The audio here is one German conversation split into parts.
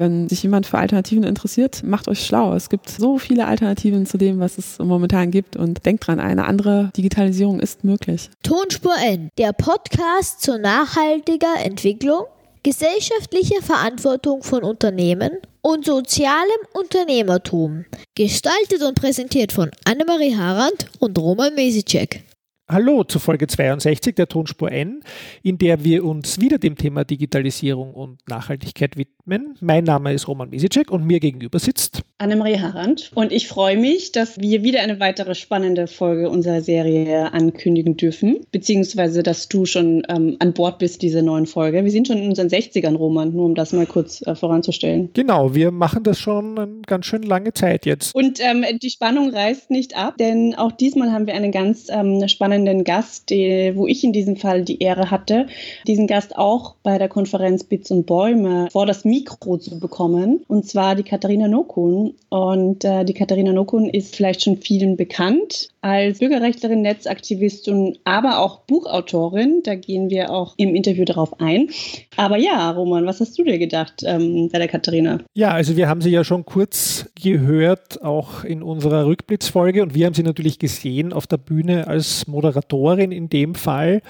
Wenn sich jemand für Alternativen interessiert, macht euch schlau. Es gibt so viele Alternativen zu dem, was es momentan gibt. Und denkt dran, eine andere Digitalisierung ist möglich. Tonspur N, der Podcast zur nachhaltiger Entwicklung, gesellschaftlicher Verantwortung von Unternehmen und sozialem Unternehmertum. Gestaltet und präsentiert von Annemarie Harand und Roman Mesicek. Hallo zu Folge 62 der Tonspur N, in der wir uns wieder dem Thema Digitalisierung und Nachhaltigkeit widmen. Mein Name ist Roman Mesicek und mir gegenüber sitzt Annemarie Harand. Und ich freue mich, dass wir wieder eine weitere spannende Folge unserer Serie ankündigen dürfen, beziehungsweise dass du schon ähm, an Bord bist, diese neuen Folge. Wir sind schon in unseren 60ern, Roman, nur um das mal kurz äh, voranzustellen. Genau, wir machen das schon eine ganz schön lange Zeit jetzt. Und ähm, die Spannung reißt nicht ab, denn auch diesmal haben wir einen ganz ähm, spannenden Gast, die, wo ich in diesem Fall die Ehre hatte, diesen Gast auch bei der Konferenz Bits und Bäume vor das Mikro zu bekommen. Und zwar die Katharina Nokun. Und äh, die Katharina Nokun ist vielleicht schon vielen bekannt als Bürgerrechtlerin, Netzaktivistin, aber auch Buchautorin. Da gehen wir auch im Interview darauf ein. Aber ja, Roman, was hast du dir gedacht ähm, bei der Katharina? Ja, also wir haben sie ja schon kurz gehört, auch in unserer Rückblitzfolge. Und wir haben sie natürlich gesehen auf der Bühne als Moderatorin in dem Fall.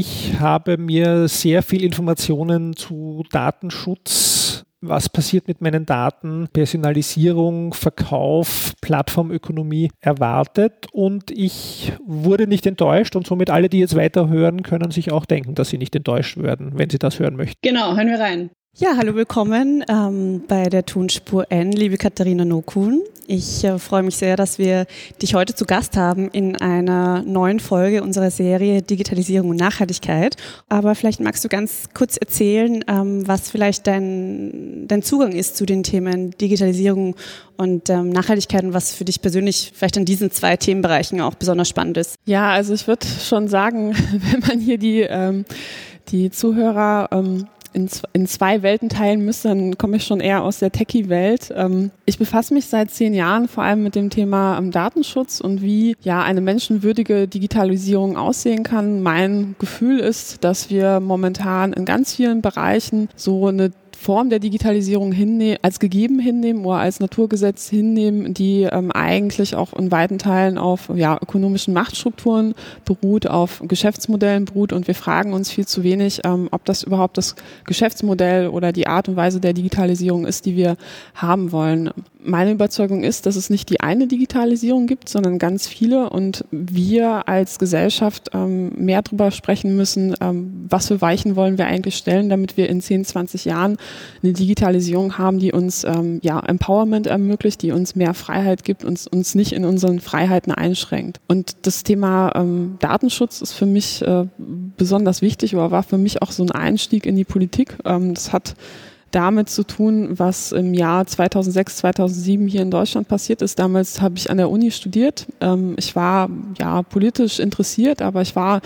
Ich habe mir sehr viel Informationen zu Datenschutz was passiert mit meinen Daten, Personalisierung, Verkauf, Plattformökonomie erwartet und ich wurde nicht enttäuscht und somit alle, die jetzt weiterhören, können sich auch denken, dass sie nicht enttäuscht werden, wenn sie das hören möchten. Genau, hören wir rein. Ja, hallo, willkommen ähm, bei der Tonspur N, liebe Katharina Nokun. Ich äh, freue mich sehr, dass wir dich heute zu Gast haben in einer neuen Folge unserer Serie Digitalisierung und Nachhaltigkeit. Aber vielleicht magst du ganz kurz erzählen, ähm, was vielleicht dein, dein Zugang ist zu den Themen Digitalisierung und ähm, Nachhaltigkeit und was für dich persönlich vielleicht in diesen zwei Themenbereichen auch besonders spannend ist. Ja, also ich würde schon sagen, wenn man hier die, ähm, die Zuhörer ähm, in, in zwei Welten teilen müsste, dann komme ich schon eher aus der Techie-Welt. Ähm, ich befasse mich seit zehn Jahren vor allem mit dem Thema ähm, Datenschutz und wie ja eine menschenwürdige Digitalisierung aussehen kann. Mein Gefühl ist, dass wir momentan in ganz vielen Bereichen so eine Form der Digitalisierung hinnehmen, als gegeben hinnehmen oder als Naturgesetz hinnehmen, die ähm, eigentlich auch in weiten Teilen auf ja, ökonomischen Machtstrukturen beruht, auf Geschäftsmodellen beruht und wir fragen uns viel zu wenig, ähm, ob das überhaupt das Geschäftsmodell oder die Art und Weise der Digitalisierung ist, die wir haben wollen. Meine Überzeugung ist, dass es nicht die eine Digitalisierung gibt, sondern ganz viele und wir als Gesellschaft ähm, mehr darüber sprechen müssen, ähm, was für Weichen wollen wir eigentlich stellen, damit wir in 10, 20 Jahren eine Digitalisierung haben, die uns ähm, ja, Empowerment ermöglicht, die uns mehr Freiheit gibt und uns nicht in unseren Freiheiten einschränkt. Und das Thema ähm, Datenschutz ist für mich äh, besonders wichtig oder war für mich auch so ein Einstieg in die Politik. Ähm, das hat damit zu tun, was im Jahr 2006, 2007 hier in Deutschland passiert ist. Damals habe ich an der Uni studiert. Ähm, ich war ja politisch interessiert, aber ich war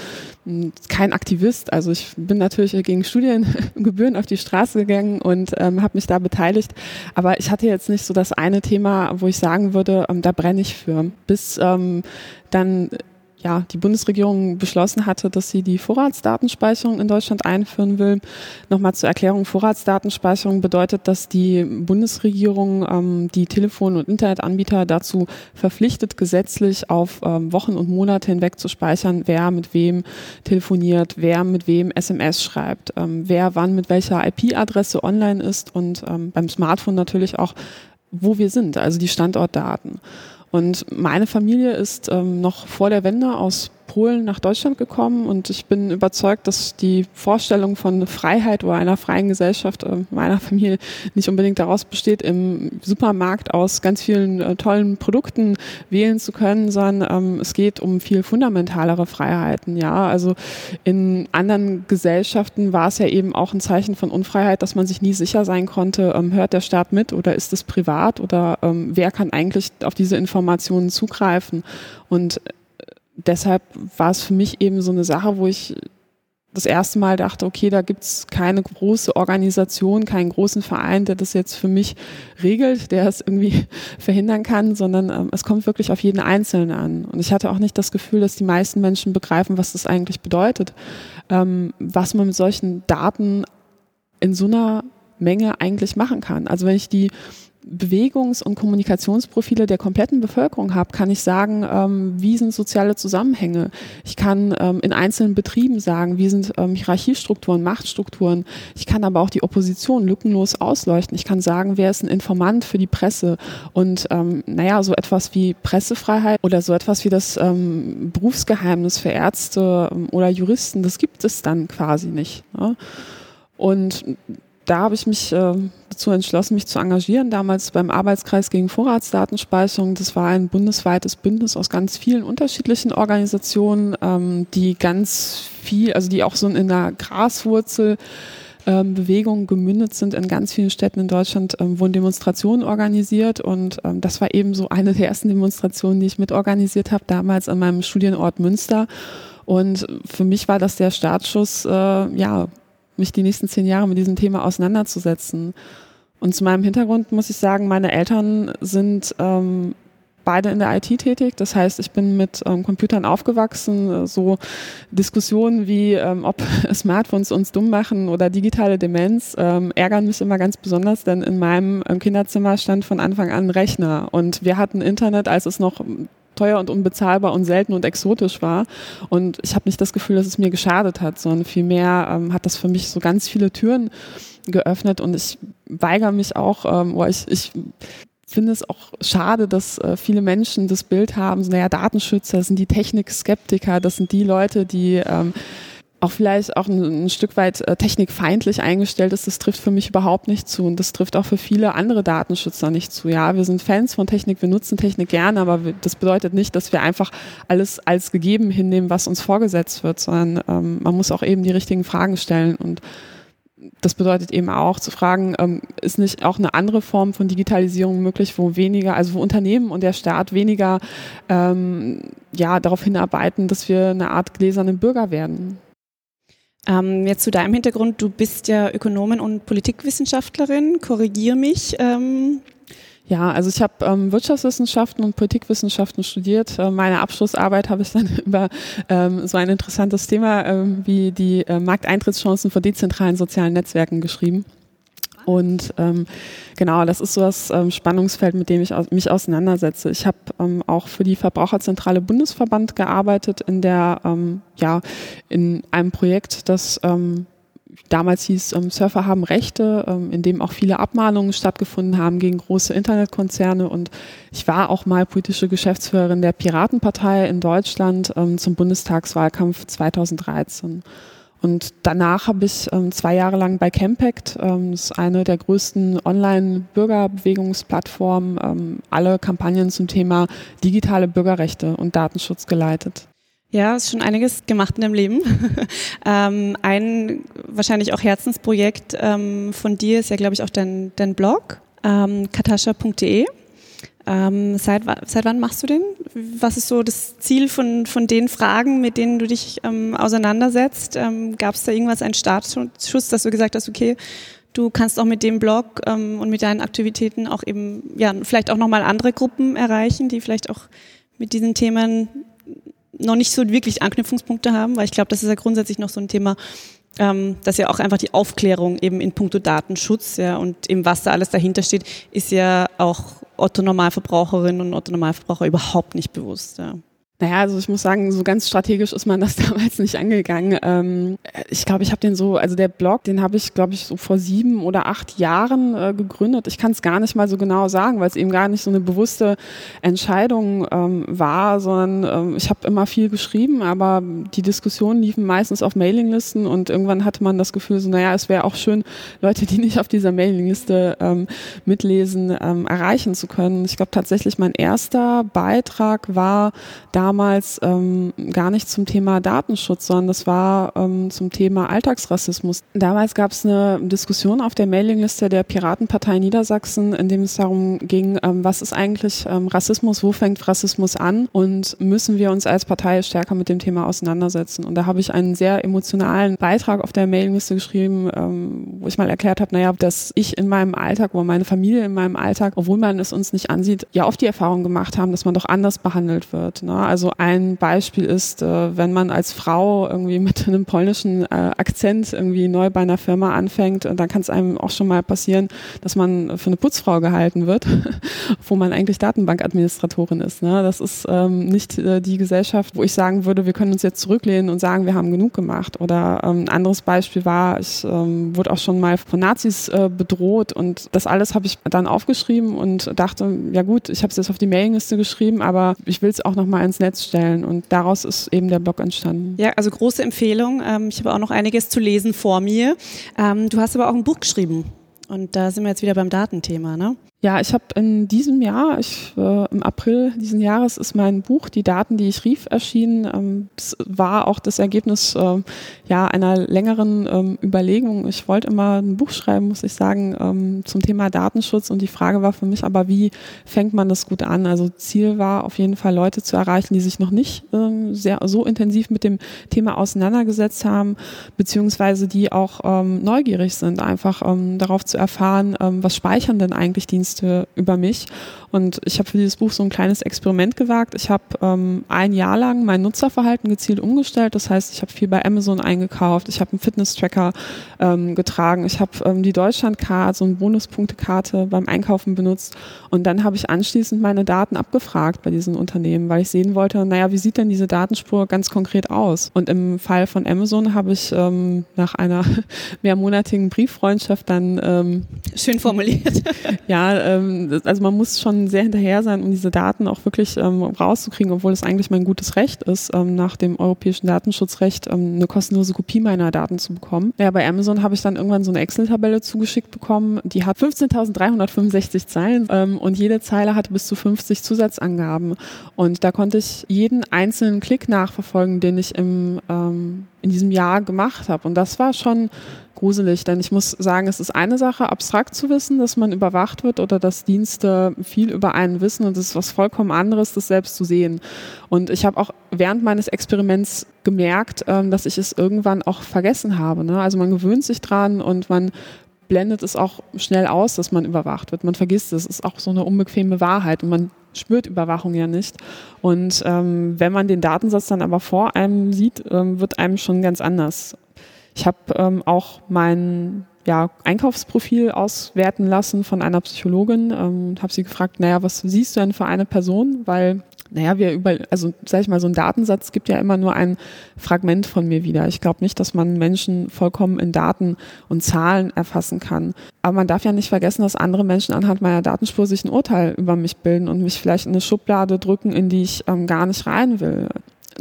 hm, kein Aktivist. Also ich bin natürlich gegen Studiengebühren auf die Straße gegangen und ähm, habe mich da beteiligt. Aber ich hatte jetzt nicht so das eine Thema, wo ich sagen würde, ähm, da brenne ich für. Bis dann ja, die Bundesregierung beschlossen hatte, dass sie die Vorratsdatenspeicherung in Deutschland einführen will. Nochmal zur Erklärung, Vorratsdatenspeicherung bedeutet, dass die Bundesregierung ähm, die Telefon- und Internetanbieter dazu verpflichtet, gesetzlich auf ähm, Wochen und Monate hinweg zu speichern, wer mit wem telefoniert, wer mit wem SMS schreibt, ähm, wer wann mit welcher IP-Adresse online ist und ähm, beim Smartphone natürlich auch, wo wir sind, also die Standortdaten. Und meine Familie ist ähm, noch vor der Wende aus Polen nach Deutschland gekommen und ich bin überzeugt, dass die Vorstellung von Freiheit oder einer freien Gesellschaft äh, meiner Familie nicht unbedingt daraus besteht, im Supermarkt aus ganz vielen äh, tollen Produkten wählen zu können, sondern ähm, es geht um viel fundamentalere Freiheiten. Ja, also in anderen Gesellschaften war es ja eben auch ein Zeichen von Unfreiheit, dass man sich nie sicher sein konnte, ähm, hört der Staat mit oder ist es privat oder ähm, wer kann eigentlich auf diese Informationen zugreifen und deshalb war es für mich eben so eine Sache, wo ich das erste Mal dachte, okay, da gibt's keine große Organisation, keinen großen Verein, der das jetzt für mich regelt, der es irgendwie verhindern kann, sondern ähm, es kommt wirklich auf jeden Einzelnen an. Und ich hatte auch nicht das Gefühl, dass die meisten Menschen begreifen, was das eigentlich bedeutet, ähm, was man mit solchen Daten in so einer Menge eigentlich machen kann. Also wenn ich die Bewegungs- und Kommunikationsprofile der kompletten Bevölkerung habe, kann ich sagen, ähm, wie sind soziale Zusammenhänge. Ich kann ähm, in einzelnen Betrieben sagen, wie sind ähm, Hierarchiestrukturen, Machtstrukturen. Ich kann aber auch die Opposition lückenlos ausleuchten. Ich kann sagen, wer ist ein Informant für die Presse. Und ähm, naja, so etwas wie Pressefreiheit oder so etwas wie das ähm, Berufsgeheimnis für Ärzte ähm, oder Juristen, das gibt es dann quasi nicht. Ne? Und da habe ich mich äh, dazu entschlossen, mich zu engagieren, damals beim Arbeitskreis gegen Vorratsdatenspeicherung. Das war ein bundesweites Bündnis aus ganz vielen unterschiedlichen Organisationen, ähm, die ganz viel, also die auch so in einer Graswurzel ähm, Bewegungen gemündet sind in ganz vielen Städten in Deutschland, ähm, wurden Demonstrationen organisiert und ähm, das war eben so eine der ersten Demonstrationen, die ich mitorganisiert habe, damals an meinem Studienort Münster. Und für mich war das der Startschuss, äh, ja, mich die nächsten zehn Jahre mit diesem Thema auseinanderzusetzen. Und zu meinem Hintergrund muss ich sagen, meine Eltern sind ähm, beide in der IT tätig. Das heißt, ich bin mit ähm, Computern aufgewachsen. So Diskussionen wie, ähm, ob Smartphones uns dumm machen oder digitale Demenz, ähm, ärgern mich immer ganz besonders, denn in meinem ähm, Kinderzimmer stand von Anfang an ein Rechner und wir hatten Internet, als es noch teuer und unbezahlbar und selten und exotisch war. Und ich habe nicht das Gefühl, dass es mir geschadet hat, sondern vielmehr ähm, hat das für mich so ganz viele Türen geöffnet und ich weigere mich auch, ähm, oder ich, ich finde es auch schade, dass äh, viele Menschen das Bild haben, so, naja, Datenschützer, das sind die Technikskeptiker, das sind die Leute, die ähm, auch vielleicht auch ein, ein Stück weit äh, technikfeindlich eingestellt ist, das trifft für mich überhaupt nicht zu. Und das trifft auch für viele andere Datenschützer nicht zu. Ja, wir sind Fans von Technik, wir nutzen Technik gerne, aber wir, das bedeutet nicht, dass wir einfach alles als gegeben hinnehmen, was uns vorgesetzt wird, sondern ähm, man muss auch eben die richtigen Fragen stellen. Und das bedeutet eben auch zu fragen, ähm, ist nicht auch eine andere Form von Digitalisierung möglich, wo weniger, also wo Unternehmen und der Staat weniger ähm, ja, darauf hinarbeiten, dass wir eine Art gläserne Bürger werden. Ähm, jetzt zu deinem Hintergrund, du bist ja Ökonomin und Politikwissenschaftlerin, korrigier mich. Ähm. Ja, also ich habe ähm, Wirtschaftswissenschaften und Politikwissenschaften studiert. Äh, meine Abschlussarbeit habe ich dann über ähm, so ein interessantes Thema äh, wie die äh, Markteintrittschancen von dezentralen sozialen Netzwerken geschrieben. Und ähm, genau, das ist so das ähm, Spannungsfeld, mit dem ich aus, mich auseinandersetze. Ich habe ähm, auch für die Verbraucherzentrale Bundesverband gearbeitet in der, ähm, ja, in einem Projekt, das ähm, damals hieß ähm, Surfer haben Rechte, ähm, in dem auch viele Abmahnungen stattgefunden haben gegen große Internetkonzerne. Und ich war auch mal politische Geschäftsführerin der Piratenpartei in Deutschland ähm, zum Bundestagswahlkampf 2013. Und danach habe ich ähm, zwei Jahre lang bei Campact, ähm, ist eine der größten Online-Bürgerbewegungsplattformen, ähm, alle Kampagnen zum Thema digitale Bürgerrechte und Datenschutz geleitet. Ja, ist schon einiges gemacht in deinem Leben. ähm, ein wahrscheinlich auch Herzensprojekt ähm, von dir ist ja, glaube ich, auch dein, dein Blog, ähm, katascha.de. Ähm, seit, seit wann machst du den? Was ist so das Ziel von, von den Fragen, mit denen du dich ähm, auseinandersetzt? Ähm, Gab es da irgendwas, einen Startschuss, dass du gesagt hast, okay, du kannst auch mit dem Blog ähm, und mit deinen Aktivitäten auch eben, ja, vielleicht auch nochmal andere Gruppen erreichen, die vielleicht auch mit diesen Themen noch nicht so wirklich Anknüpfungspunkte haben, weil ich glaube, das ist ja grundsätzlich noch so ein Thema, ähm, dass ja auch einfach die Aufklärung eben in puncto Datenschutz ja, und eben was da alles dahinter steht, ist ja auch Otto Normalverbraucherinnen und Otto Normalverbraucher überhaupt nicht bewusst. Ja. Naja, also ich muss sagen, so ganz strategisch ist man das damals nicht angegangen. Ähm, ich glaube, ich habe den so, also der Blog, den habe ich, glaube ich, so vor sieben oder acht Jahren äh, gegründet. Ich kann es gar nicht mal so genau sagen, weil es eben gar nicht so eine bewusste Entscheidung ähm, war, sondern ähm, ich habe immer viel geschrieben, aber die Diskussionen liefen meistens auf Mailinglisten und irgendwann hatte man das Gefühl, so, naja, es wäre auch schön, Leute, die nicht auf dieser Mailingliste ähm, mitlesen, ähm, erreichen zu können. Ich glaube tatsächlich, mein erster Beitrag war da damals ähm, gar nicht zum Thema Datenschutz, sondern das war ähm, zum Thema Alltagsrassismus. Damals gab es eine Diskussion auf der Mailingliste der Piratenpartei Niedersachsen, in dem es darum ging, ähm, was ist eigentlich ähm, Rassismus, wo fängt Rassismus an und müssen wir uns als Partei stärker mit dem Thema auseinandersetzen. Und da habe ich einen sehr emotionalen Beitrag auf der Mailingliste geschrieben, ähm, wo ich mal erklärt habe, naja, dass ich in meinem Alltag oder meine Familie in meinem Alltag, obwohl man es uns nicht ansieht, ja oft die Erfahrung gemacht haben, dass man doch anders behandelt wird. Ne? Also Also ein Beispiel ist, äh, wenn man als Frau irgendwie mit einem polnischen äh, Akzent irgendwie neu bei einer Firma anfängt, dann kann es einem auch schon mal passieren, dass man für eine Putzfrau gehalten wird, wo man eigentlich Datenbankadministratorin ist. Ne? Das ist ähm, nicht äh, die Gesellschaft, wo ich sagen würde, wir können uns jetzt zurücklehnen und sagen, wir haben genug gemacht. Oder ähm, ein anderes Beispiel war, ich ähm, wurde auch schon mal von Nazis äh, bedroht und das alles habe ich dann aufgeschrieben und dachte, ja gut, ich habe es jetzt auf die Mailingliste geschrieben, aber ich will es auch nochmal ins Netz stellen und daraus ist eben der Blog entstanden. Ja, also große Empfehlung. Ähm, ich habe auch noch einiges zu lesen vor mir. Ähm, du hast aber auch ein Buch geschrieben. Und da sind wir jetzt wieder beim Datenthema, ne? Ja, ich habe in diesem Jahr, ich, äh, im April diesen Jahres ist mein Buch Die Daten, die ich rief, erschienen. Ähm, es war auch das Ergebnis äh, ja, einer längeren ähm, Überlegung. Ich wollte immer ein Buch schreiben, muss ich sagen, ähm, zum Thema Datenschutz. Und die Frage war für mich aber, wie fängt man das gut an? Also Ziel war auf jeden Fall Leute zu erreichen, die sich noch nicht ähm, sehr so intensiv mit dem Thema auseinandergesetzt haben, beziehungsweise die auch ähm, neugierig sind, einfach ähm, darauf zu erfahren, was speichern denn eigentlich Dienste Dienste über mich. Und ich habe für dieses Buch so ein kleines Experiment gewagt. Ich habe ähm, ein Jahr lang mein Nutzerverhalten gezielt umgestellt. Das heißt, ich habe viel bei Amazon eingekauft. Ich habe einen Fitness-Tracker ähm, getragen. Ich habe ähm, die Deutschlandkarte, so eine Bonuspunktekarte beim Einkaufen benutzt. Und dann habe ich anschließend meine Daten abgefragt bei diesen Unternehmen, weil ich sehen wollte, naja, wie sieht denn diese Datenspur ganz konkret aus? Und im Fall von Amazon habe ich ähm, nach einer mehrmonatigen Brieffreundschaft dann ähm, schön formuliert. ja, ähm, also man muss schon sehr hinterher sein, um diese Daten auch wirklich ähm, rauszukriegen, obwohl es eigentlich mein gutes Recht ist, ähm, nach dem europäischen Datenschutzrecht ähm, eine kostenlose Kopie meiner Daten zu bekommen. Ja, bei Amazon habe ich dann irgendwann so eine Excel-Tabelle zugeschickt bekommen, die hat 15.365 Zeilen ähm, und jede Zeile hatte bis zu 50 Zusatzangaben. Und da konnte ich jeden einzelnen Klick nachverfolgen, den ich im, ähm, in diesem Jahr gemacht habe. Und das war schon gruselig, denn ich muss sagen, es ist eine Sache, abstrakt zu wissen, dass man überwacht wird oder dass Dienste viel über einen wissen und es ist was vollkommen anderes, das selbst zu sehen. Und ich habe auch während meines Experiments gemerkt, ähm, dass ich es irgendwann auch vergessen habe. Ne? Also man gewöhnt sich dran und man blendet es auch schnell aus, dass man überwacht wird. Man vergisst es. Es ist auch so eine unbequeme Wahrheit und man spürt Überwachung ja nicht. Und ähm, wenn man den Datensatz dann aber vor einem sieht, ähm, wird einem schon ganz anders. Ich habe ähm, auch mein ja, Einkaufsprofil auswerten lassen von einer Psychologin ähm, und habe sie gefragt, naja, was siehst du denn für eine Person? Weil naja, wir über, also sag ich mal, so ein Datensatz gibt ja immer nur ein Fragment von mir wieder. Ich glaube nicht, dass man Menschen vollkommen in Daten und Zahlen erfassen kann. Aber man darf ja nicht vergessen, dass andere Menschen anhand meiner Datenspur sich ein Urteil über mich bilden und mich vielleicht in eine Schublade drücken, in die ich ähm, gar nicht rein will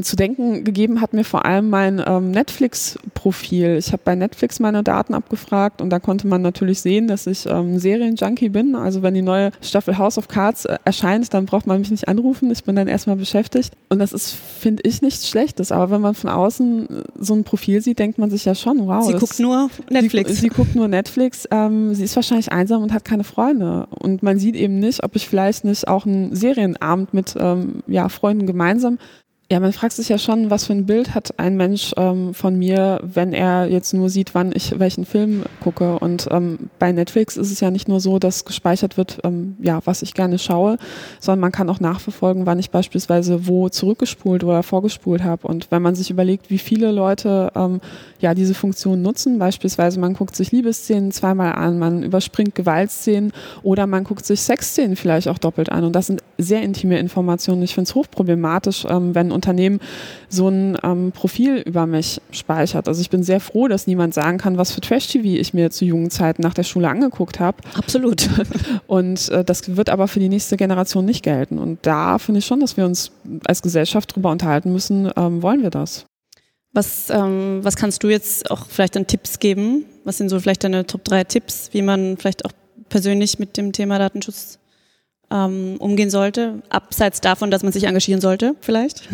zu denken gegeben hat mir vor allem mein ähm, Netflix-Profil. Ich habe bei Netflix meine Daten abgefragt und da konnte man natürlich sehen, dass ich ähm, Serienjunkie bin. Also wenn die neue Staffel House of Cards äh, erscheint, dann braucht man mich nicht anrufen. Ich bin dann erstmal beschäftigt. Und das ist, finde ich, nichts Schlechtes. Aber wenn man von außen äh, so ein Profil sieht, denkt man sich ja schon, wow. Sie guckt nur Netflix. Sie, sie guckt nur Netflix. Ähm, sie ist wahrscheinlich einsam und hat keine Freunde. Und man sieht eben nicht, ob ich vielleicht nicht auch einen Serienabend mit ähm, ja, Freunden gemeinsam ja, man fragt sich ja schon, was für ein Bild hat ein Mensch ähm, von mir, wenn er jetzt nur sieht, wann ich welchen Film gucke. Und ähm, bei Netflix ist es ja nicht nur so, dass gespeichert wird, ähm, ja, was ich gerne schaue, sondern man kann auch nachverfolgen, wann ich beispielsweise wo zurückgespult oder vorgespult habe. Und wenn man sich überlegt, wie viele Leute ähm, ja diese Funktion nutzen, beispielsweise man guckt sich Liebesszenen zweimal an, man überspringt Gewaltszenen oder man guckt sich Sexszenen vielleicht auch doppelt an. Und das sind sehr intime Informationen. Ich finde es hochproblematisch, ähm, wenn Unternehmen so ein ähm, Profil über mich speichert. Also ich bin sehr froh, dass niemand sagen kann, was für Trash-TV ich mir zu jungen Zeiten nach der Schule angeguckt habe. Absolut. Und äh, das wird aber für die nächste Generation nicht gelten. Und da finde ich schon, dass wir uns als Gesellschaft darüber unterhalten müssen, ähm, wollen wir das? Was, ähm, was kannst du jetzt auch vielleicht an Tipps geben? Was sind so vielleicht deine Top 3 Tipps, wie man vielleicht auch persönlich mit dem Thema Datenschutz ähm, umgehen sollte, abseits davon, dass man sich engagieren sollte, vielleicht?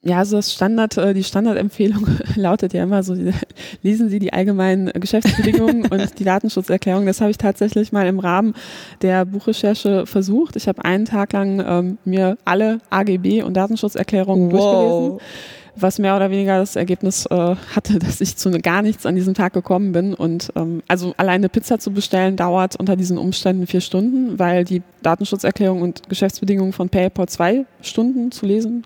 Ja, also das Standard, äh, die Standardempfehlung lautet ja immer so, lesen Sie die allgemeinen Geschäftsbedingungen und die Datenschutzerklärung. Das habe ich tatsächlich mal im Rahmen der Buchrecherche versucht. Ich habe einen Tag lang ähm, mir alle AGB und Datenschutzerklärungen wow. durchgelesen was mehr oder weniger das Ergebnis äh, hatte, dass ich zu gar nichts an diesem Tag gekommen bin. Und ähm, also alleine Pizza zu bestellen dauert unter diesen Umständen vier Stunden, weil die Datenschutzerklärung und Geschäftsbedingungen von PayPal zwei Stunden zu lesen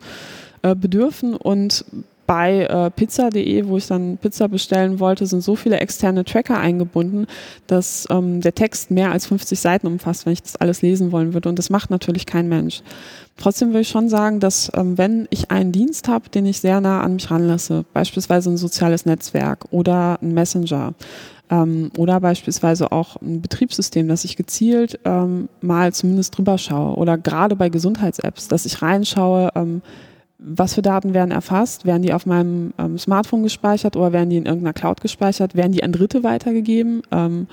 äh, bedürfen. Und bei äh, pizza.de, wo ich dann Pizza bestellen wollte, sind so viele externe Tracker eingebunden, dass ähm, der Text mehr als 50 Seiten umfasst, wenn ich das alles lesen wollen würde. Und das macht natürlich kein Mensch. Trotzdem will ich schon sagen, dass ähm, wenn ich einen Dienst habe, den ich sehr nah an mich ranlasse, beispielsweise ein soziales Netzwerk oder ein Messenger, ähm, oder beispielsweise auch ein Betriebssystem, dass ich gezielt ähm, mal zumindest drüber schaue oder gerade bei Gesundheits-Apps, dass ich reinschaue, ähm, was für Daten werden erfasst? Werden die auf meinem ähm, Smartphone gespeichert oder werden die in irgendeiner Cloud gespeichert? Werden die an Dritte weitergegeben? Ähm,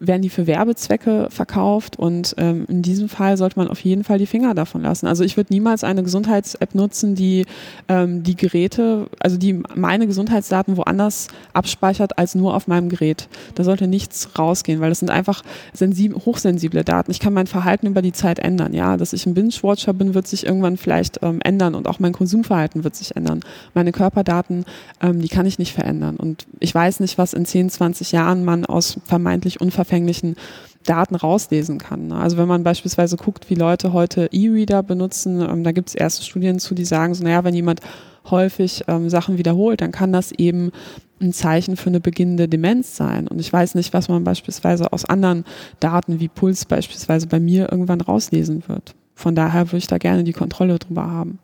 werden die für Werbezwecke verkauft und ähm, in diesem Fall sollte man auf jeden Fall die Finger davon lassen. Also ich würde niemals eine Gesundheits-App nutzen, die ähm, die Geräte, also die meine Gesundheitsdaten woanders abspeichert als nur auf meinem Gerät. Da sollte nichts rausgehen, weil das sind einfach hochsensible Daten. Ich kann mein Verhalten über die Zeit ändern. Ja, dass ich ein Binge-Watcher bin, wird sich irgendwann vielleicht ähm, ändern und auch mein Konsumverhalten wird sich ändern. Meine Körperdaten, ähm, die kann ich nicht verändern und ich weiß nicht, was in 10, 20 Jahren man aus vermeintlich unverfänglichen unverfänglichen Daten rauslesen kann. Ne? Also wenn man beispielsweise guckt, wie Leute heute E-Reader benutzen, ähm, da gibt es erste Studien zu, die sagen, so, naja, wenn jemand häufig ähm, Sachen wiederholt, dann kann das eben ein Zeichen für eine beginnende Demenz sein. Und ich weiß nicht, was man beispielsweise aus anderen Daten wie Puls beispielsweise bei mir irgendwann rauslesen wird. Von daher würde ich da gerne die Kontrolle drüber haben.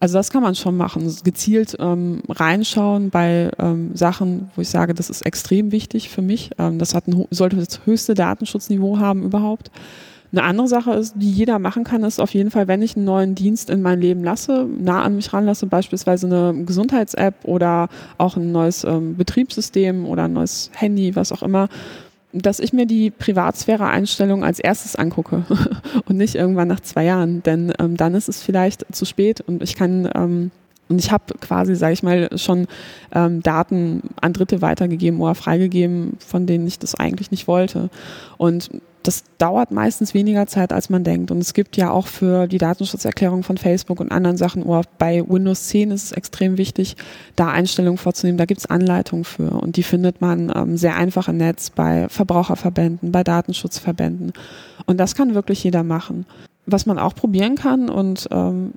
Also das kann man schon machen, gezielt ähm, reinschauen bei ähm, Sachen, wo ich sage, das ist extrem wichtig für mich. Ähm, das hat ein, sollte das höchste Datenschutzniveau haben überhaupt. Eine andere Sache ist, die jeder machen kann, ist auf jeden Fall, wenn ich einen neuen Dienst in mein Leben lasse, nah an mich ranlasse, beispielsweise eine Gesundheits-App oder auch ein neues ähm, Betriebssystem oder ein neues Handy, was auch immer, dass ich mir die Privatsphäre-Einstellung als erstes angucke und nicht irgendwann nach zwei Jahren, denn ähm, dann ist es vielleicht zu spät und ich kann ähm, und ich habe quasi, sage ich mal, schon ähm, Daten an Dritte weitergegeben oder freigegeben, von denen ich das eigentlich nicht wollte. Und das dauert meistens weniger Zeit, als man denkt. Und es gibt ja auch für die Datenschutzerklärung von Facebook und anderen Sachen, oder bei Windows 10 ist es extrem wichtig, da Einstellungen vorzunehmen. Da gibt es Anleitungen für. Und die findet man ähm, sehr einfach im Netz bei Verbraucherverbänden, bei Datenschutzverbänden. Und das kann wirklich jeder machen. Was man auch probieren kann und ähm,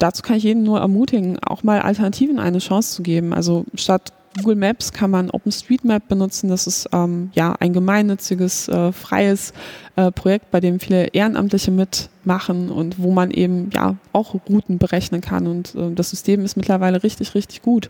dazu kann ich jeden nur ermutigen, auch mal Alternativen eine Chance zu geben. Also statt Google Maps kann man OpenStreetMap benutzen. Das ist ähm, ja ein gemeinnütziges, äh, freies äh, Projekt, bei dem viele Ehrenamtliche mitmachen und wo man eben ja auch Routen berechnen kann. Und äh, das System ist mittlerweile richtig, richtig gut.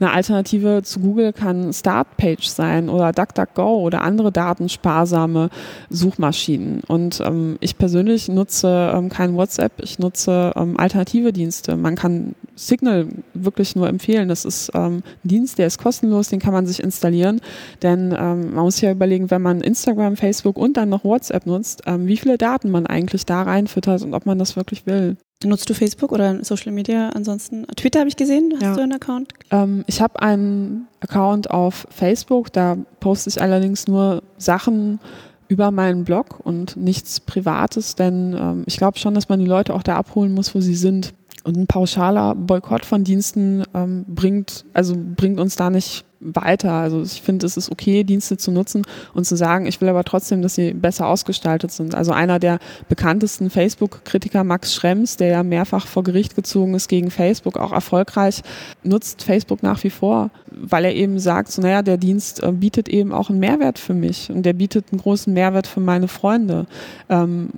Eine Alternative zu Google kann Startpage sein oder DuckDuckGo oder andere datensparsame Suchmaschinen. Und ähm, ich persönlich nutze ähm, kein WhatsApp, ich nutze ähm, alternative Dienste. Man kann Signal wirklich nur empfehlen. Das ist ähm, ein Dienst, der ist kostenlos, den kann man sich installieren. Denn ähm, man muss ja überlegen, wenn man Instagram, Facebook und dann noch WhatsApp nutzt, ähm, wie viele Daten man eigentlich da reinfüttert und ob man das wirklich will. Nutzt du Facebook oder Social Media ansonsten? Twitter habe ich gesehen, hast ja. du einen Account? Ähm, ich habe einen Account auf Facebook, da poste ich allerdings nur Sachen über meinen Blog und nichts Privates, denn ähm, ich glaube schon, dass man die Leute auch da abholen muss, wo sie sind. Und ein pauschaler Boykott von Diensten ähm, bringt, also bringt uns da nicht weiter. Also ich finde, es ist okay, Dienste zu nutzen und zu sagen, ich will aber trotzdem, dass sie besser ausgestaltet sind. Also einer der bekanntesten Facebook-Kritiker, Max Schrems, der ja mehrfach vor Gericht gezogen ist gegen Facebook, auch erfolgreich, nutzt Facebook nach wie vor, weil er eben sagt, so naja, der Dienst äh, bietet eben auch einen Mehrwert für mich und der bietet einen großen Mehrwert für meine Freunde. Ähm,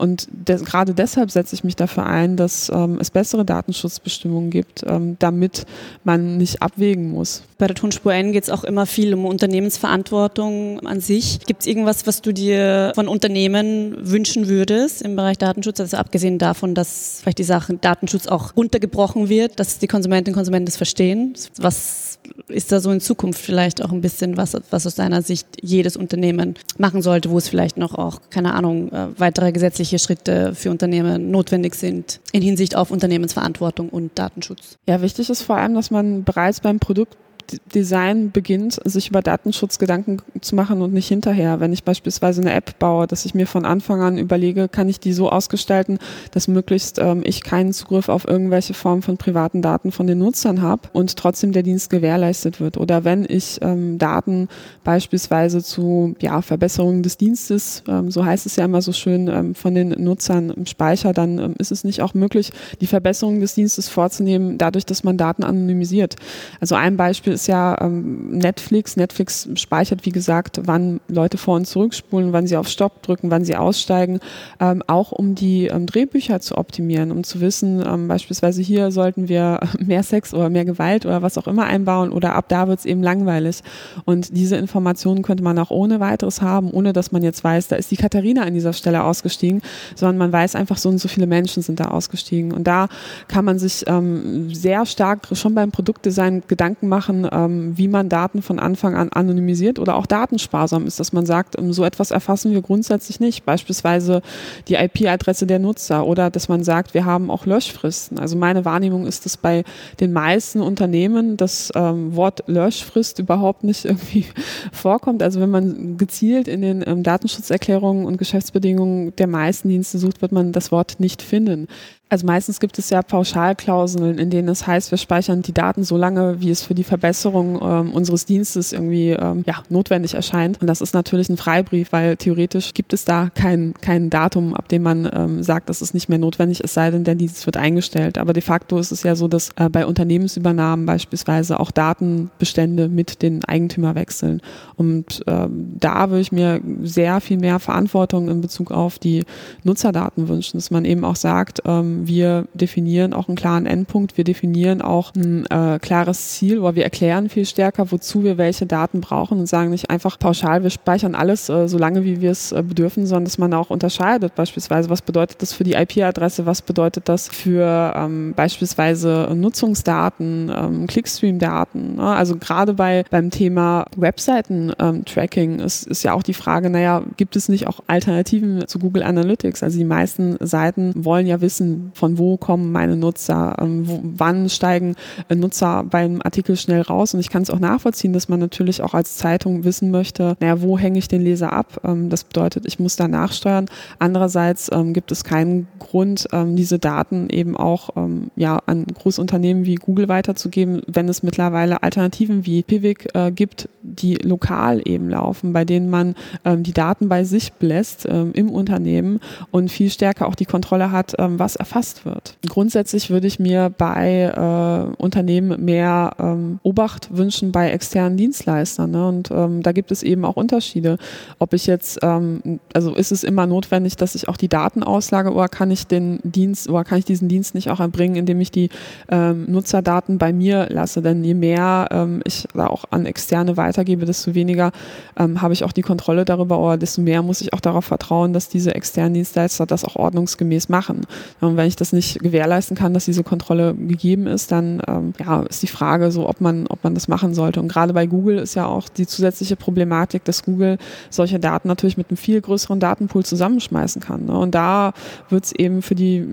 und des, gerade deshalb setze ich mich dafür ein, dass ähm, es bessere Datenschutzbestimmungen gibt, ähm, damit man nicht abwägen muss. Bei der Tonspur N geht es auch immer viel um Unternehmensverantwortung an sich. Gibt es irgendwas, was du dir von Unternehmen wünschen würdest im Bereich Datenschutz? Also abgesehen davon, dass vielleicht die Sache Datenschutz auch runtergebrochen wird, dass die Konsumentinnen und Konsumenten das verstehen. Was ist da so in Zukunft vielleicht auch ein bisschen was, was aus deiner Sicht jedes Unternehmen machen sollte, wo es vielleicht noch auch, keine Ahnung, äh, weitere gesetzliche Schritte für Unternehmen notwendig sind in Hinsicht auf Unternehmensverantwortung und Datenschutz? Ja, wichtig ist vor allem, dass man bereits beim Produkt Produktdesign beginnt, sich über Datenschutz Gedanken zu machen und nicht hinterher. Wenn ich beispielsweise eine App baue, dass ich mir von Anfang an überlege, kann ich die so ausgestalten, dass möglichst ähm, ich keinen Zugriff auf irgendwelche Form von privaten Daten von den Nutzern habe und trotzdem der Dienst gewährleistet wird. Oder wenn ich ähm, Daten beispielsweise zu ja, Verbesserungen des Dienstes, ähm, so heißt es ja immer so schön, ähm, von den Nutzern speichere, dann ähm, ist es nicht auch möglich, die Verbesserungen des Dienstes vorzunehmen, dadurch, dass man Daten anonymisiert. Also ein Beispiel ist ja ähm, Netflix. Netflix speichert, wie gesagt, wann Leute vor und zurückspulen, wann sie auf Stopp drücken, wann sie aussteigen, ähm, auch um die ähm, Drehbücher zu optimieren, um zu wissen, ähm, beispielsweise hier sollten wir mehr Sex oder mehr Gewalt oder was auch immer einbauen oder ab da wird es eben langweilig. Und diese Informationen könnte man auch ohne weiteres haben, ohne dass man jetzt weiß, da ist die Katharina an dieser Stelle ausgestiegen, sondern man weiß einfach, so und so viele Menschen sind da ausgestiegen. Und da kann man sich ähm, sehr stark schon beim Produktdesign Gedanken machen, ähm, wie man Daten von Anfang an anonymisiert oder auch datensparsam ist, dass man sagt, ähm, so etwas erfassen wir grundsätzlich nicht. Beispielsweise die IP-Adresse der Nutzer oder dass man sagt, wir haben auch Löschfristen. Also meine Wahrnehmung ist, dass bei den meisten Unternehmen das ähm, Wort Löschfrist überhaupt nicht irgendwie vorkommt. Also wenn man gezielt in den ähm, Datenschutzerklärungen und Geschäftsbedingungen der meisten Dienste sucht, wird man das Wort nicht finden. Also meistens gibt es ja Pauschalklauseln, in denen es heißt, wir speichern die Daten so lange, wie es für die Verbesserung ähm, unseres Dienstes irgendwie ähm, ja, notwendig erscheint. Und das ist natürlich ein Freibrief, weil theoretisch gibt es da kein, kein Datum, ab dem man ähm, sagt, dass es nicht mehr notwendig ist, sei denn der Dienst wird eingestellt. Aber de facto ist es ja so, dass äh, bei Unternehmensübernahmen beispielsweise auch Datenbestände mit den Eigentümer wechseln. Und ähm, da würde ich mir sehr viel mehr Verantwortung in Bezug auf die Nutzerdaten wünschen, dass man eben auch sagt, ähm, wir definieren auch einen klaren Endpunkt, wir definieren auch ein äh, klares Ziel oder wir erklären viel stärker, wozu wir welche Daten brauchen und sagen nicht einfach pauschal, wir speichern alles äh, so lange, wie wir es äh, bedürfen, sondern dass man auch unterscheidet. Beispielsweise, was bedeutet das für die IP-Adresse, was bedeutet das für ähm, beispielsweise Nutzungsdaten, ähm, Clickstream-Daten. Ne? Also gerade bei beim Thema Webseiten-Tracking ähm, ist, ist ja auch die Frage, naja, gibt es nicht auch Alternativen zu Google Analytics? Also die meisten Seiten wollen ja wissen, von wo kommen meine Nutzer, ähm, wo, wann steigen äh, Nutzer beim Artikel schnell raus. Und ich kann es auch nachvollziehen, dass man natürlich auch als Zeitung wissen möchte, naja, wo hänge ich den Leser ab? Ähm, das bedeutet, ich muss da nachsteuern. Andererseits ähm, gibt es keinen Grund, diese Daten eben auch ja, an Großunternehmen wie Google weiterzugeben, wenn es mittlerweile Alternativen wie Pivik äh, gibt, die lokal eben laufen, bei denen man die Daten bei sich bläst im Unternehmen und viel stärker auch die Kontrolle hat, was erfasst erfasst wird. Grundsätzlich würde ich mir bei äh, Unternehmen mehr ähm, Obacht wünschen bei externen Dienstleistern. Ne? Und ähm, da gibt es eben auch Unterschiede. Ob ich jetzt, ähm, also ist es immer notwendig, dass ich auch die Daten auslage oder kann ich den Dienst oder kann ich diesen Dienst nicht auch erbringen, indem ich die ähm, Nutzerdaten bei mir lasse? Denn je mehr ähm, ich da auch an Externe weitergebe, desto weniger ähm, habe ich auch die Kontrolle darüber oder desto mehr muss ich auch darauf vertrauen, dass diese externen Dienstleister das auch ordnungsgemäß machen. Und wenn ich das nicht gewährleisten kann, dass diese Kontrolle gegeben ist, dann ähm, ja, ist die Frage so, ob man, ob man das machen sollte. Und gerade bei Google ist ja auch die zusätzliche Problematik, dass Google solche Daten natürlich mit einem viel größeren Datenpool zusammenschmeißen kann. Ne? Und da wird es eben für die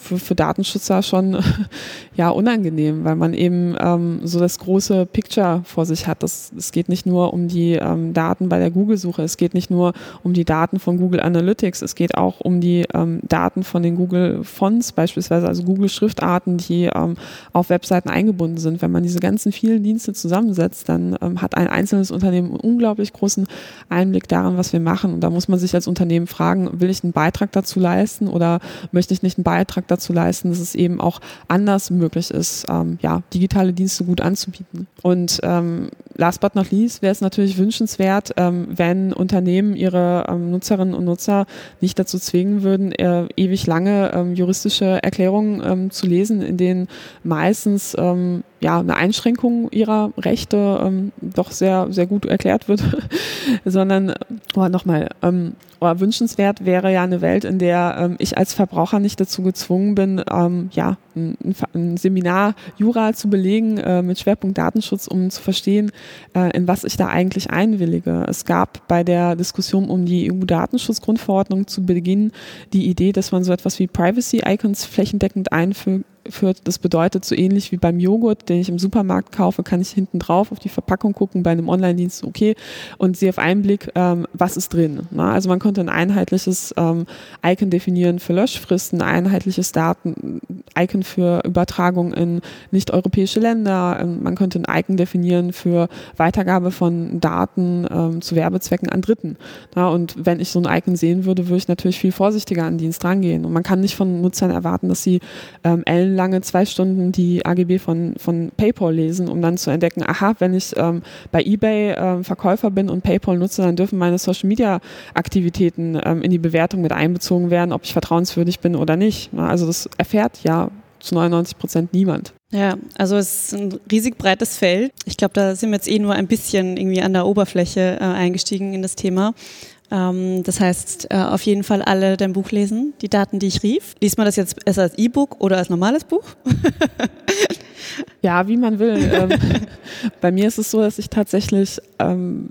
für, für Datenschützer schon ja unangenehm, weil man eben ähm, so das große Picture vor sich hat. Das, es geht nicht nur um die ähm, Daten bei der Google-Suche, es geht nicht nur um die Daten von Google Analytics, es geht auch um die ähm, Daten von den Google von Fonts beispielsweise, also Google-Schriftarten, die ähm, auf Webseiten eingebunden sind. Wenn man diese ganzen vielen Dienste zusammensetzt, dann ähm, hat ein einzelnes Unternehmen einen unglaublich großen Einblick darin, was wir machen. Und da muss man sich als Unternehmen fragen, will ich einen Beitrag dazu leisten oder möchte ich nicht einen Beitrag dazu leisten, dass es eben auch anders möglich ist, ähm, ja, digitale Dienste gut anzubieten. Und ähm, last but not least wäre es natürlich wünschenswert, ähm, wenn Unternehmen ihre ähm, Nutzerinnen und Nutzer nicht dazu zwingen würden, äh, ewig lange ähm, juristische juristische Erklärungen ähm, zu lesen, in denen meistens ähm, ja eine Einschränkung ihrer Rechte ähm, doch sehr sehr gut erklärt wird, sondern oh, nochmal ähm, oh, wünschenswert wäre ja eine Welt, in der ähm, ich als Verbraucher nicht dazu gezwungen bin, ähm, ja ein, ein, Seminar Jura zu belegen äh, mit Schwerpunkt Datenschutz, um zu verstehen, äh, in was ich da eigentlich einwillige. Es gab bei der Diskussion um die EU-Datenschutzgrundverordnung zu Beginn die Idee, dass man so etwas wie Privacy Icons flächendeckend einfügt führt. Das bedeutet, so ähnlich wie beim Joghurt, den ich im Supermarkt kaufe, kann ich hinten drauf auf die Verpackung gucken, bei einem Online-Dienst okay und sehe auf einen Blick, ähm, was ist drin. Ne? Also man könnte ein einheitliches ähm, Icon definieren für Löschfristen, ein einheitliches Daten-Icon für Übertragung in nicht-europäische Länder. Ähm, man könnte ein Icon definieren für Weitergabe von Daten ähm, zu Werbezwecken an Dritten. Ja, und wenn ich so ein Icon sehen würde, würde ich natürlich viel vorsichtiger an den Dienst rangehen. Und man kann nicht von Nutzern erwarten, dass sie ähm, ellenlange zwei Stunden die AGB von, von PayPal lesen, um dann zu entdecken, aha, wenn ich ähm, bei eBay ähm, Verkäufer bin und PayPal nutze, dann dürfen meine Social Media Aktivitäten ähm, in die Bewertung mit einbezogen werden, ob ich vertrauenswürdig bin oder nicht. Also das erfährt ja zu 99 Prozent niemand. Ja, also es ist ein riesig breites Feld. Ich glaube, da sind wir jetzt eh nur ein bisschen irgendwie an der Oberfläche äh, eingestiegen in das Thema. Ähm, das heißt, äh, auf jeden Fall alle dein Buch lesen, die Daten, die ich rief. Liest man das jetzt erst als E-Book oder als normales Buch? ja, wie man will. ähm, bei mir ist es so, dass ich tatsächlich ähm,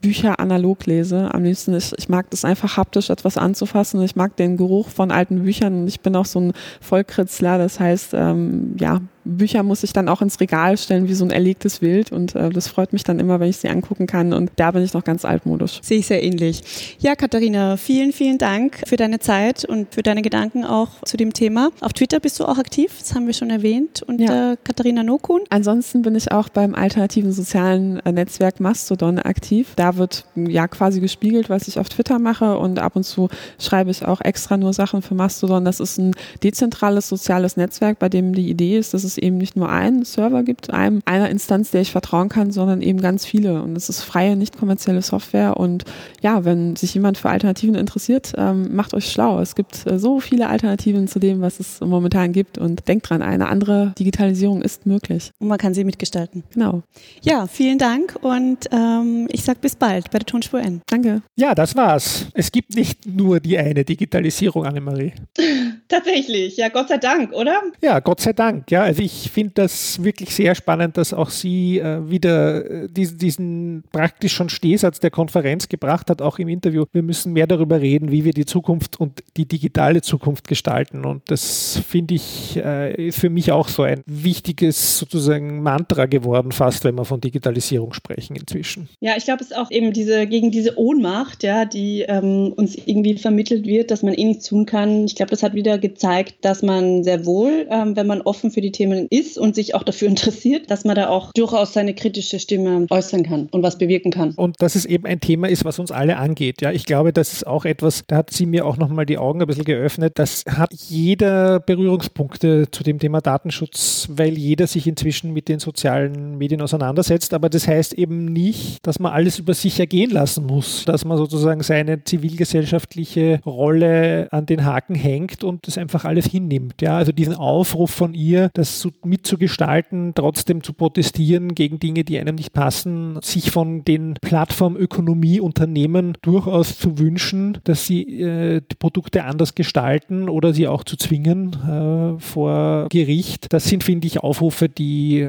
Bücher analog lese. Am liebsten, ich, ich mag das einfach haptisch etwas anzufassen. Ich mag den Geruch von alten Büchern ich bin auch so ein Vollkritzler. Das heißt, ähm, ja, Bücher muss ich dann auch ins Regal stellen wie so ein erlegtes Wild und äh, das freut mich dann immer, wenn ich sie angucken kann und da bin ich noch ganz altmodisch. Sehe ich sehr ähnlich. Ja, Katharina, vielen, vielen Dank für deine Zeit und für deine Gedanken auch zu dem Thema. Auf Twitter bist du auch aktiv, das haben wir schon erwähnt, und ja. äh, Katharina Nokun. Ansonsten bin ich auch beim alternativen sozialen äh, Netzwerk Mastodon aktiv. Da wird ja quasi gespiegelt, was ich auf Twitter mache und ab und zu schreibe ich auch extra nur Sachen für Mastodon. Das ist ein dezentrales soziales Netzwerk, bei dem die Idee ist, dass es eben nicht nur einen Server gibt, einem, einer Instanz, der ich vertrauen kann, sondern eben ganz viele. Und es ist freie, nicht kommerzielle Software. Und ja, wenn sich jemand für Alternativen interessiert, ähm, macht euch schlau. Es gibt äh, so viele Alternativen zu dem, was es momentan gibt. Und denkt dran, eine andere Digitalisierung ist möglich. Und man kann sie mitgestalten. Genau. Ja, vielen Dank und ähm, ich sage bis bald bei der Tonspur N. Danke. Ja, das war's. Es gibt nicht nur die eine Digitalisierung, Annemarie. Tatsächlich, ja, Gott sei Dank, oder? Ja, Gott sei Dank. Ja, also ich finde das wirklich sehr spannend, dass auch sie äh, wieder äh, diesen, diesen praktisch schon Stehsatz der Konferenz gebracht hat, auch im Interview. Wir müssen mehr darüber reden, wie wir die Zukunft und die digitale Zukunft gestalten. Und das finde ich äh, für mich auch so ein wichtiges sozusagen Mantra geworden, fast, wenn wir von Digitalisierung sprechen inzwischen. Ja, ich glaube, es ist auch eben diese gegen diese Ohnmacht, ja, die ähm, uns irgendwie vermittelt wird, dass man eh nichts tun kann. Ich glaube, das hat wieder gezeigt, dass man sehr wohl, ähm, wenn man offen für die Themen ist und sich auch dafür interessiert, dass man da auch durchaus seine kritische Stimme äußern kann und was bewirken kann. Und dass es eben ein Thema ist, was uns alle angeht. Ja, ich glaube, das ist auch etwas, da hat sie mir auch nochmal die Augen ein bisschen geöffnet. Das hat jeder Berührungspunkte zu dem Thema Datenschutz, weil jeder sich inzwischen mit den sozialen Medien auseinandersetzt. Aber das heißt eben nicht, dass man alles über sich ergehen lassen muss, dass man sozusagen seine zivilgesellschaftliche Rolle an den Haken hängt und das einfach alles hinnimmt. Ja, also diesen Aufruf von ihr, das so mitzugestalten, trotzdem zu protestieren gegen Dinge, die einem nicht passen, sich von den Plattformökonomieunternehmen durchaus zu wünschen, dass sie äh, die Produkte anders gestalten oder sie auch zu zwingen äh, vor Gericht. Das sind, finde ich, Aufrufe, die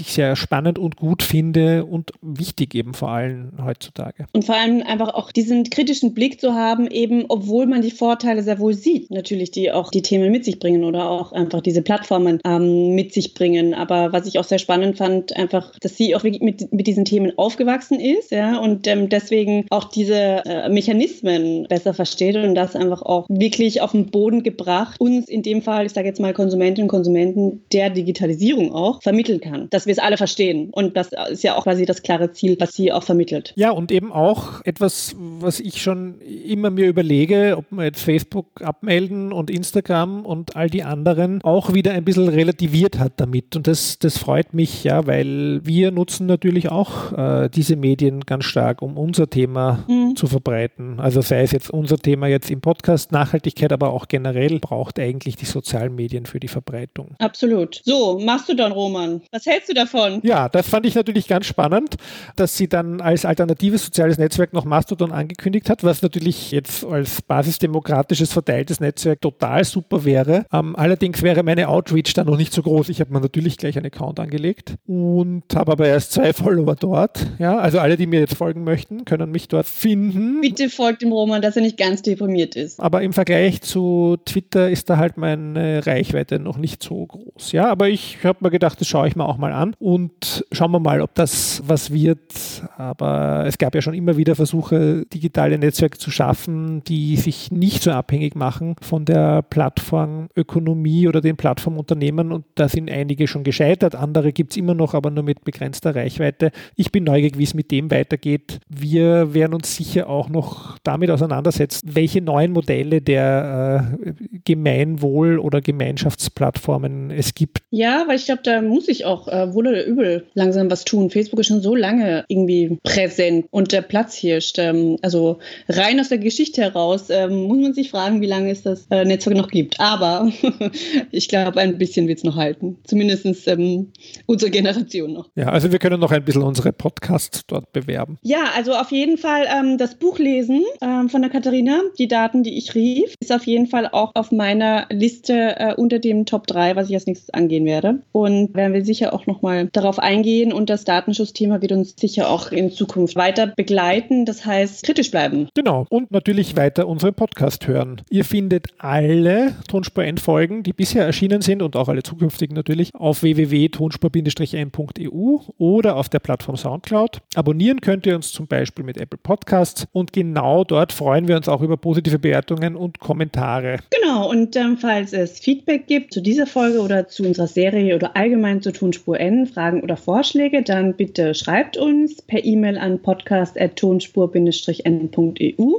ich sehr spannend und gut finde und wichtig eben vor allem heutzutage. Und vor allem einfach auch diesen kritischen Blick zu haben, eben obwohl man die Vorteile sehr wohl sieht, natürlich, die auch die Themen mit sich bringen oder auch einfach diese Plattformen ähm, mit sich bringen. Aber was ich auch sehr spannend fand, einfach, dass sie auch wirklich mit, mit diesen Themen aufgewachsen ist, ja, und ähm, deswegen auch diese äh, Mechanismen besser versteht und das einfach auch wirklich auf den Boden gebracht, uns in dem Fall, ich sage jetzt mal Konsumentinnen und Konsumenten der Digitalisierung auch vermitteln kann. Das wir es alle verstehen. Und das ist ja auch quasi das klare Ziel, was sie auch vermittelt. Ja, und eben auch etwas, was ich schon immer mir überlege, ob wir jetzt Facebook abmelden und Instagram und all die anderen auch wieder ein bisschen relativiert hat damit. Und das, das freut mich, ja, weil wir nutzen natürlich auch äh, diese Medien ganz stark, um unser Thema mhm. zu verbreiten. Also sei es jetzt unser Thema jetzt im Podcast Nachhaltigkeit, aber auch generell braucht eigentlich die sozialen Medien für die Verbreitung. Absolut. So, machst du dann, Roman. Was hältst du davon. Ja, das fand ich natürlich ganz spannend, dass sie dann als alternatives soziales Netzwerk noch Mastodon angekündigt hat, was natürlich jetzt als basisdemokratisches verteiltes Netzwerk total super wäre. Ähm, allerdings wäre meine Outreach dann noch nicht so groß. Ich habe mir natürlich gleich einen Account angelegt und habe aber erst zwei Follower dort. Ja, also alle, die mir jetzt folgen möchten, können mich dort finden. Bitte folgt dem Roman, dass er nicht ganz deprimiert ist. Aber im Vergleich zu Twitter ist da halt meine Reichweite noch nicht so groß. Ja, aber ich habe mir gedacht, das schaue ich mir auch mal an und schauen wir mal, ob das was wird. Aber es gab ja schon immer wieder Versuche, digitale Netzwerke zu schaffen, die sich nicht so abhängig machen von der Plattformökonomie oder den Plattformunternehmen. Und da sind einige schon gescheitert. Andere gibt es immer noch, aber nur mit begrenzter Reichweite. Ich bin neugierig, wie es mit dem weitergeht. Wir werden uns sicher auch noch damit auseinandersetzen, welche neuen Modelle der äh, Gemeinwohl- oder Gemeinschaftsplattformen es gibt. Ja, weil ich glaube, da muss ich auch äh, wohl oder übel langsam was tun. Facebook ist schon so lange irgendwie präsent und der Platz hirscht. Ähm, also rein aus der Geschichte heraus ähm, muss man sich fragen, wie lange es das äh, Netzwerk noch gibt. Aber ich glaube, ein bisschen wird es noch halten. Zumindest ähm, unsere Generation noch. Ja, also wir können noch ein bisschen unsere Podcasts dort bewerben. Ja, also auf jeden Fall ähm, das Buch lesen ähm, von der Katharina, die Daten, die ich rief, ist auf jeden Fall auch auf meiner Liste äh, unter dem Top 3, was ich als nächstes angehen werde. Und werden wir sicher auch nochmal darauf eingehen und das Datenschutzthema wird uns sicher auch in Zukunft weiter begleiten. Das heißt, kritisch bleiben. Genau. Und natürlich weiter unseren Podcast hören. Ihr findet alle Tonspur-N-Folgen, die bisher erschienen sind und auch alle zukünftigen natürlich, auf www.tonspur-n.eu oder auf der Plattform Soundcloud. Abonnieren könnt ihr uns zum Beispiel mit Apple Podcasts und genau dort freuen wir uns auch über positive Bewertungen und Kommentare. Genau. Und ähm, falls es Feedback gibt zu dieser Folge oder zu unserer Serie oder allgemein zur Tonspur N, Fragen oder Vorschläge, dann bitte schreibt uns per E-Mail an podcast.tonspur-n.eu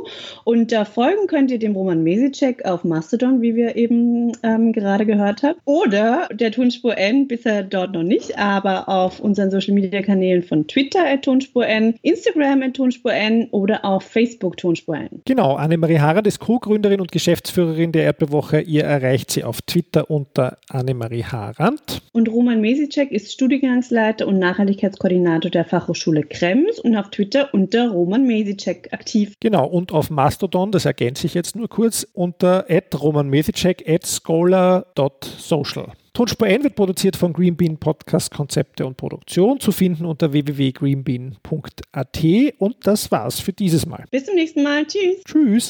und da folgen könnt ihr dem Roman Mesicek auf Mastodon, wie wir eben ähm, gerade gehört haben, oder der Tonspur N, bisher dort noch nicht, aber auf unseren Social Media Kanälen von Twitter at Tonspur N, Instagram at Tonspur N oder auf Facebook Tonspur N. Genau, Annemarie Harand ist Co-Gründerin und Geschäftsführerin der Erdbewoche. Ihr erreicht sie auf Twitter unter Annemarie Harand. Und Roman Mesicek ist Studiengangsleiter und Nachhaltigkeitskoordinator der Fachhochschule Krems und auf Twitter unter Roman Mesicek aktiv. Genau, und auf Mastodon, das ergänze ich jetzt nur kurz, unter romanmesicek at scholar.social. Tonspur N wird produziert von Greenbean Podcast Konzepte und Produktion, zu finden unter www.greenbean.at und das war's für dieses Mal. Bis zum nächsten Mal. Tschüss. Tschüss.